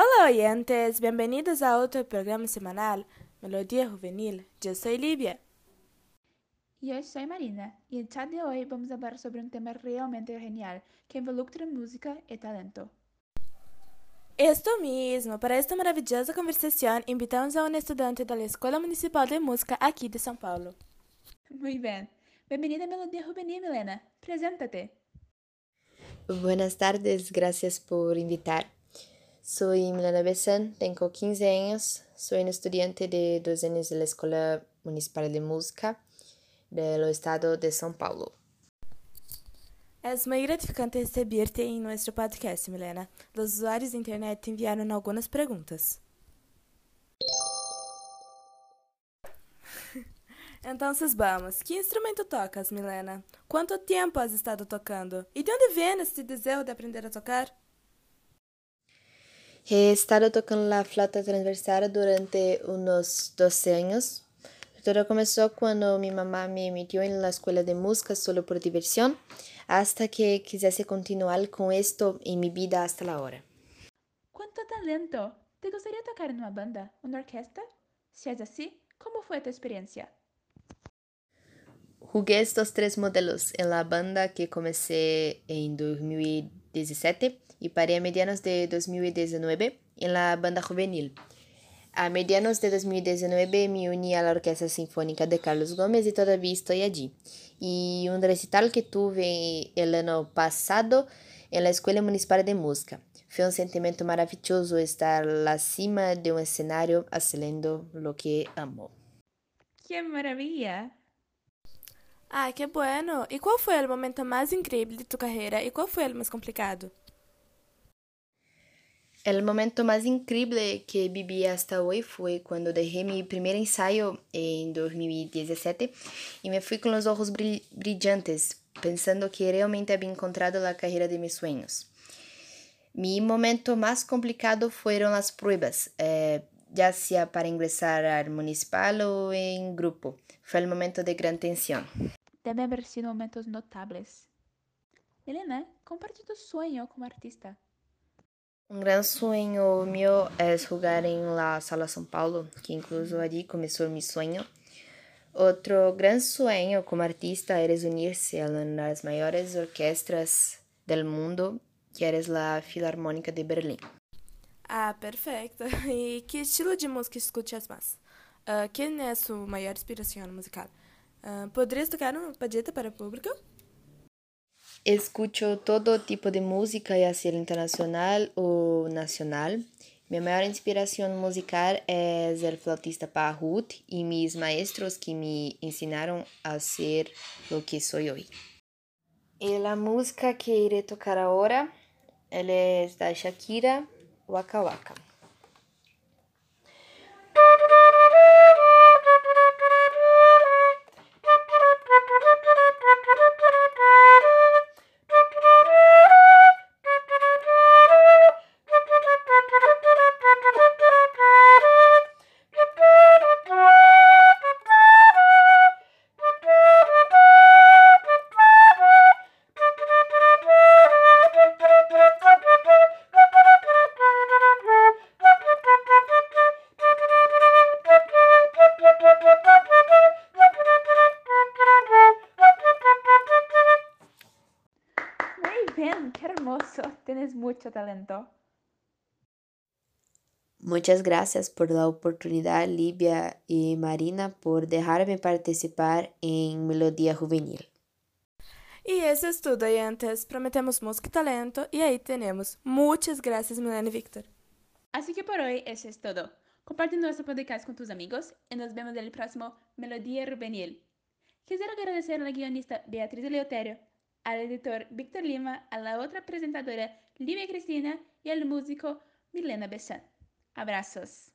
Hola oyentes, bienvenidos a otro programa semanal, Melodía Juvenil. Yo soy Livia. E eu sou Marina, e no chat de hoje vamos falar sobre um tema realmente genial que involucra música e talento. Esto mesmo, para esta maravilhosa conversação, invitamos a um estudante da Escola Municipal de Música aqui de São Paulo. Muy bem. Bem-vinda à Melodia Juvenil, Milena. Preséntate. Buenas tardes, gracias por invitar. Soy Milena Bessan, tengo 15 años, soy una estudiante de dos años de la Escuela Municipal de Música del Estado de São Paulo. Es muy gratificante recibirte em nosso podcast, Milena. Os usuários da internet enviaram algumas perguntas. Então, vamos. Que instrumento tocas, Milena? Quanto tempo has estado tocando? E de onde vem esse desejo de aprender a tocar? He estado tocando la flauta transversal durante unos 12 años. Todo comenzó cuando mi mamá me metió en la escuela de música solo por diversión, hasta que quisiese continuar con esto en mi vida hasta la hora. Quanto talento! ¿Te gustaría tocar en una banda, una orquesta? Si es así, ¿cómo fue tu experiencia? Jugué estos tres modelos en la banda que comencé en 2017 y paré a medianos de 2019 en la banda juvenil. A medianos de 2019 me uní a la Orquesta Sinfónica de Carlos Gómez y todavía estoy allí. Y un recital que tuve el año pasado en la Escuela Municipal de Música. Fue un sentimiento maravilloso estar la cima de un escenario haciendo lo que amo. ¡Qué maravilla! Ah, que bueno! E qual foi o momento mais incrível de tua carreira e qual foi o mais complicado? El momento más increíble que viví hasta hoy fue cuando dejé mi primer ensayo en 2017 y me fui con los ojos brill- brillantes, pensando que realmente había encontrado la carrera de mis sueños. Mi momento más complicado fueron las pruebas, eh, ya sea para ingresar al municipal o en grupo. Fue el momento de gran tensión. Deve haber sido momentos notables. Milena, comparte tu sueño como artista. Un gran sueño mío es jugar en la Sala São Paulo, que incluso allí comenzó mi sueño. Otro gran sueño como artista es unirse a las mayores orquestas del mundo, que es la Filarmónica de Berlim. Ah, perfeito. E que estilo de música escutas mais? Uh, quem é sua maior inspiração musical? Uh, poderias tocar uma palheta para o público? Escucho todo tipo de música, ya sea internacional o nacional. Mi mayor inspiración musical es el flautista Pahut y mis maestros que me enseñaron a ser lo que soy hoy. Y la música que iré tocar ahora ela es da Shakira Waka Waka. Tienes mucho talento. Muchas gracias por la oportunidad, Livia y Marina, por dejarme participar en Melodía Juvenil. E esse é tudo, oyentes. Prometemos música e talento. E aí temos. Muitas graças, Milena e Victor. Así que por hoy eso es todo. Comparte nuestro podcast con tus amigos y nos vemos en el próximo Melodía Juvenil. Quisiera agradecer a la guionista Beatriz Eleuterio, al editor Víctor Lima, a la otra presentadora Livia Cristina y al músico Milena Bessan. Abrazos.